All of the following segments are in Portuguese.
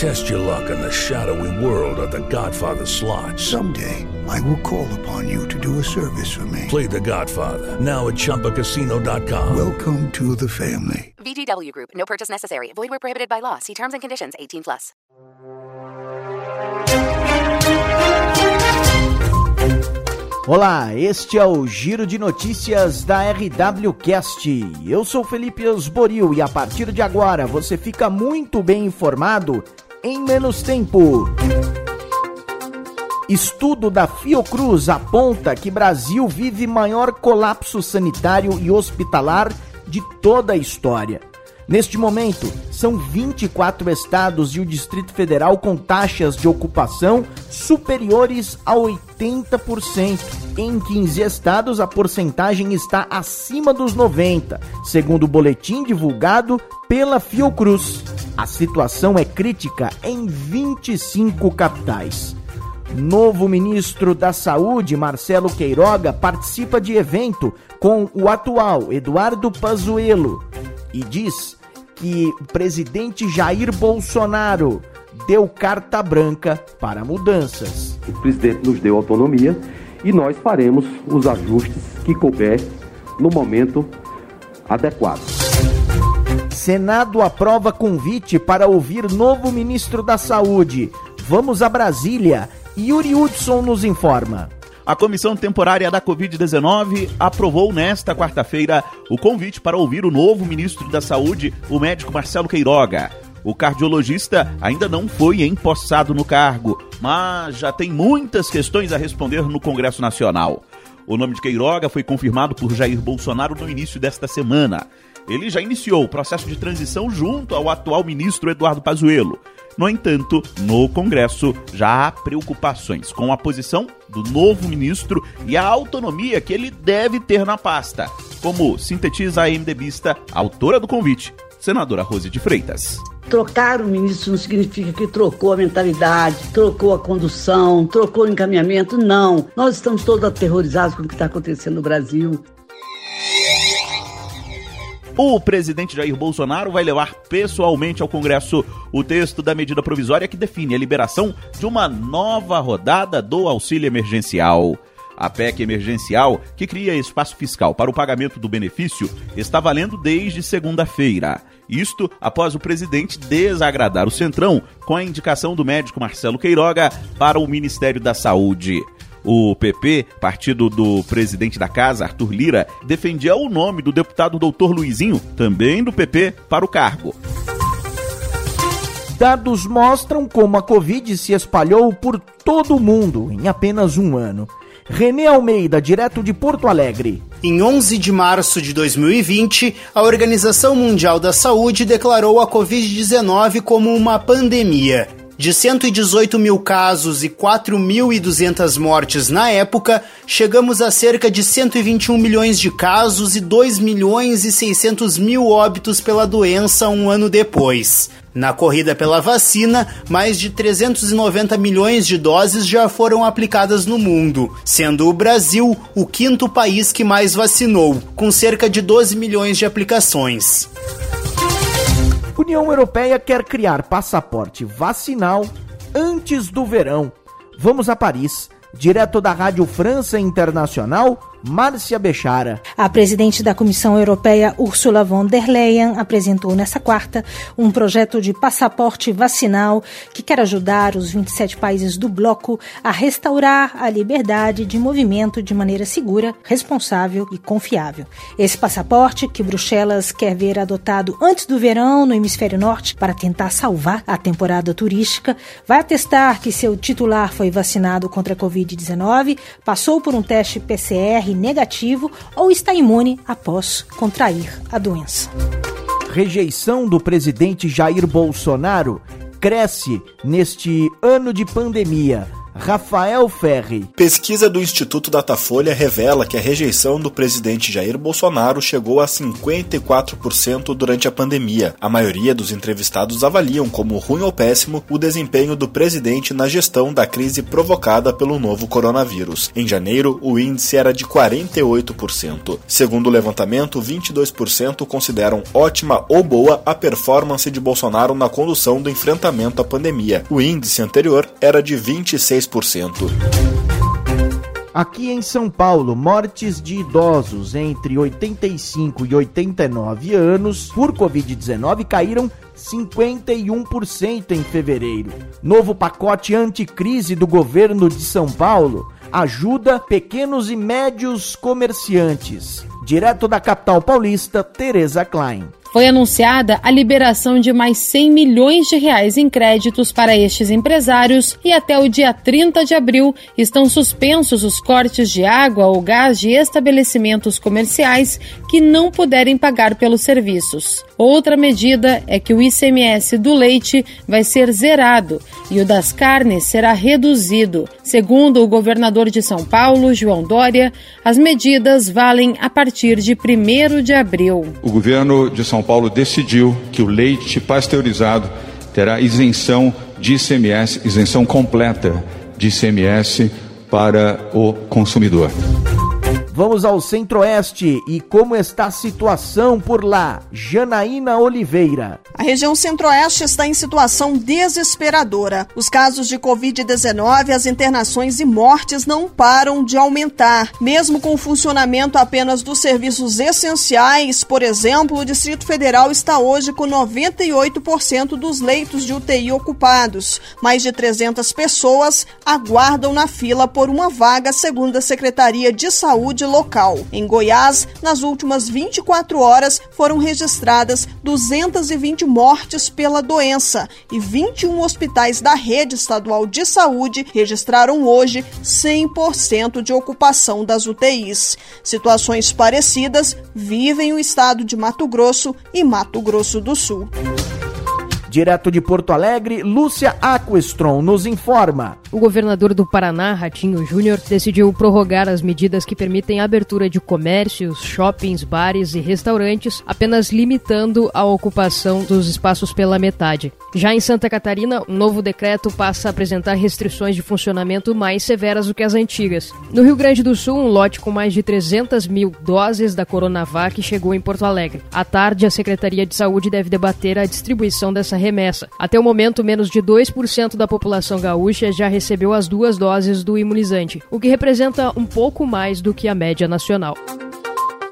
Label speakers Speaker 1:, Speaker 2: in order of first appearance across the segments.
Speaker 1: Test your luck in the shadowy world of The Godfather slot.
Speaker 2: Someday, I will call upon you to do a service for me.
Speaker 1: Play The Godfather now at ChumbaCasino.com.
Speaker 2: Welcome to the family.
Speaker 3: VGW Group. No purchase necessary. Void where prohibited by law. See terms and conditions. 18 plus.
Speaker 4: Olá, este é o Giro de Notícias da RWCast. Eu sou Felipe Osboril e a partir de agora você fica muito bem informado em menos tempo. Estudo da Fiocruz aponta que Brasil vive maior colapso sanitário e hospitalar de toda a história. Neste momento, são 24 estados e o Distrito Federal com taxas de ocupação superiores a 80%. Em 15 estados, a porcentagem está acima dos 90%, segundo o boletim divulgado pela Fiocruz. A situação é crítica em 25 capitais. Novo ministro da Saúde, Marcelo Queiroga, participa de evento com o atual Eduardo Pazuello e diz que o presidente Jair Bolsonaro deu carta branca para mudanças.
Speaker 5: O presidente nos deu autonomia e nós faremos os ajustes que couber no momento adequado.
Speaker 4: Senado aprova convite para ouvir novo ministro da Saúde. Vamos a Brasília. Yuri Hudson nos informa.
Speaker 6: A Comissão Temporária da Covid-19 aprovou nesta quarta-feira o convite para ouvir o novo ministro da Saúde, o médico Marcelo Queiroga. O cardiologista ainda não foi empossado no cargo, mas já tem muitas questões a responder no Congresso Nacional. O nome de Queiroga foi confirmado por Jair Bolsonaro no início desta semana. Ele já iniciou o processo de transição junto ao atual ministro Eduardo Pazuello. No entanto, no Congresso já há preocupações com a posição do novo ministro e a autonomia que ele deve ter na pasta, como sintetiza a MDBista, autora do convite, senadora Rose de Freitas.
Speaker 7: Trocar o ministro não significa que trocou a mentalidade, trocou a condução, trocou o encaminhamento. Não. Nós estamos todos aterrorizados com o que está acontecendo no Brasil.
Speaker 6: O presidente Jair Bolsonaro vai levar pessoalmente ao Congresso o texto da medida provisória que define a liberação de uma nova rodada do auxílio emergencial. A PEC emergencial, que cria espaço fiscal para o pagamento do benefício, está valendo desde segunda-feira. Isto após o presidente desagradar o Centrão com a indicação do médico Marcelo Queiroga para o Ministério da Saúde. O PP, partido do presidente da casa, Arthur Lira, defendia o nome do deputado Doutor Luizinho, também do PP, para o cargo.
Speaker 4: Dados mostram como a Covid se espalhou por todo o mundo em apenas um ano. René Almeida, direto de Porto Alegre.
Speaker 8: Em 11 de março de 2020, a Organização Mundial da Saúde declarou a Covid-19 como uma pandemia. De 118 mil casos e 4.200 mortes na época, chegamos a cerca de 121 milhões de casos e 2 milhões e 600 mil óbitos pela doença um ano depois. Na corrida pela vacina, mais de 390 milhões de doses já foram aplicadas no mundo, sendo o Brasil o quinto país que mais vacinou, com cerca de 12 milhões de aplicações.
Speaker 4: União Europeia quer criar passaporte vacinal antes do verão. Vamos a Paris, direto da Rádio França Internacional Márcia Bechara.
Speaker 9: A presidente da Comissão Europeia, Ursula von der Leyen, apresentou nesta quarta um projeto de passaporte vacinal que quer ajudar os 27 países do bloco a restaurar a liberdade de movimento de maneira segura, responsável e confiável. Esse passaporte, que Bruxelas quer ver adotado antes do verão no hemisfério norte para tentar salvar a temporada turística, vai atestar que seu titular foi vacinado contra a Covid-19, passou por um teste PCR negativo ou está imune após contrair a doença.
Speaker 4: Rejeição do presidente Jair Bolsonaro cresce neste ano de pandemia. Rafael Ferri.
Speaker 10: Pesquisa do Instituto Datafolha revela que a rejeição do presidente Jair Bolsonaro chegou a 54% durante a pandemia. A maioria dos entrevistados avaliam como ruim ou péssimo o desempenho do presidente na gestão da crise provocada pelo novo coronavírus. Em janeiro, o índice era de 48%. Segundo o levantamento, 22% consideram ótima ou boa a performance de Bolsonaro na condução do enfrentamento à pandemia. O índice anterior era de 26%.
Speaker 4: Aqui em São Paulo, mortes de idosos entre 85 e 89 anos por Covid-19 caíram 51% em fevereiro. Novo pacote anticrise do governo de São Paulo ajuda pequenos e médios comerciantes. Direto da capital paulista, Tereza Klein
Speaker 11: foi anunciada a liberação de mais 100 milhões de reais em créditos para estes empresários e até o dia 30 de abril estão suspensos os cortes de água ou gás de estabelecimentos comerciais que não puderem pagar pelos serviços. Outra medida é que o ICMS do leite vai ser zerado e o das carnes será reduzido. Segundo o governador de São Paulo, João Dória, as medidas valem a partir de 1 de abril.
Speaker 12: O governo de São Paulo decidiu que o leite pasteurizado terá isenção de ICMS, isenção completa de ICMS para o consumidor.
Speaker 4: Vamos ao Centro-Oeste e como está a situação por lá? Janaína Oliveira.
Speaker 13: A região Centro-Oeste está em situação desesperadora. Os casos de Covid-19, as internações e mortes não param de aumentar. Mesmo com o funcionamento apenas dos serviços essenciais, por exemplo, o Distrito Federal está hoje com 98% dos leitos de UTI ocupados. Mais de 300 pessoas aguardam na fila por uma vaga, segundo a Secretaria de Saúde local. Em Goiás, nas últimas 24 horas foram registradas 220 mortes pela doença e 21 hospitais da rede estadual de saúde registraram hoje 100% de ocupação das UTIs. Situações parecidas vivem o estado de Mato Grosso e Mato Grosso do Sul.
Speaker 4: Direto de Porto Alegre, Lúcia Aquestron nos informa.
Speaker 14: O governador do Paraná, Ratinho Júnior, decidiu prorrogar as medidas que permitem a abertura de comércios, shoppings, bares e restaurantes, apenas limitando a ocupação dos espaços pela metade. Já em Santa Catarina, um novo decreto passa a apresentar restrições de funcionamento mais severas do que as antigas. No Rio Grande do Sul, um lote com mais de 300 mil doses da Coronavac chegou em Porto Alegre. À tarde, a Secretaria de Saúde deve debater a distribuição dessa remessa. Até o momento, menos de 2% da população gaúcha já recebeu as duas doses do imunizante, o que representa um pouco mais do que a média nacional.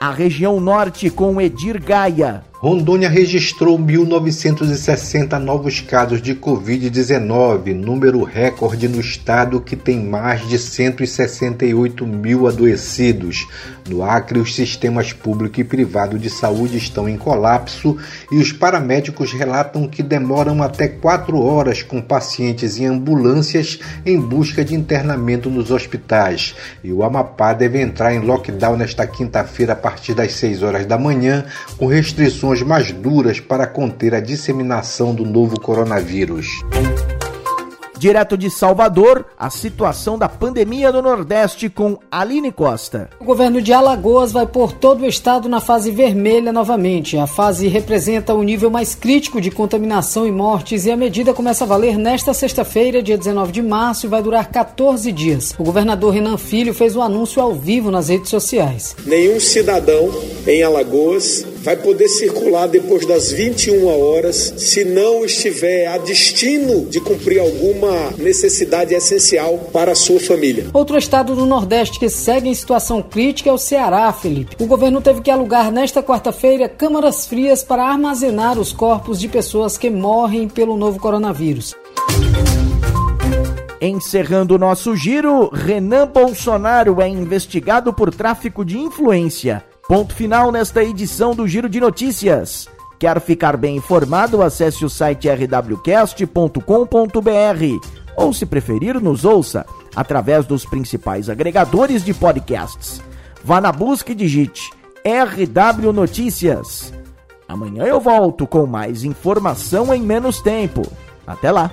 Speaker 4: A região norte com Edir Gaia.
Speaker 15: Rondônia registrou 1.960 novos casos de Covid-19, número recorde no estado que tem mais de 168 mil adoecidos. No Acre, os sistemas público e privado de saúde estão em colapso e os paramédicos relatam que demoram até quatro horas com pacientes em ambulâncias em busca de internamento nos hospitais. E o Amapá deve entrar em lockdown nesta quinta-feira a partir das 6 horas da manhã, com restrições mais duras para conter a disseminação do novo coronavírus.
Speaker 4: Direto de Salvador, a situação da pandemia do Nordeste com Aline Costa.
Speaker 16: O governo de Alagoas vai pôr todo o estado na fase vermelha novamente. A fase representa o nível mais crítico de contaminação e mortes e a medida começa a valer nesta sexta-feira, dia 19 de março, e vai durar 14 dias. O governador Renan Filho fez o um anúncio ao vivo nas redes sociais.
Speaker 17: Nenhum cidadão em Alagoas vai poder circular depois das 21 horas se não estiver a destino de cumprir alguma necessidade essencial para a sua família.
Speaker 16: Outro estado do Nordeste que segue em situação crítica é o Ceará, Felipe. O governo teve que alugar nesta quarta-feira câmaras frias para armazenar os corpos de pessoas que morrem pelo novo coronavírus.
Speaker 4: Encerrando o nosso giro, Renan Bolsonaro é investigado por tráfico de influência. Ponto final nesta edição do Giro de Notícias. Quer ficar bem informado? Acesse o site rwcast.com.br ou, se preferir, nos ouça através dos principais agregadores de podcasts. Vá na busca e digite RW Notícias. Amanhã eu volto com mais informação em menos tempo. Até lá!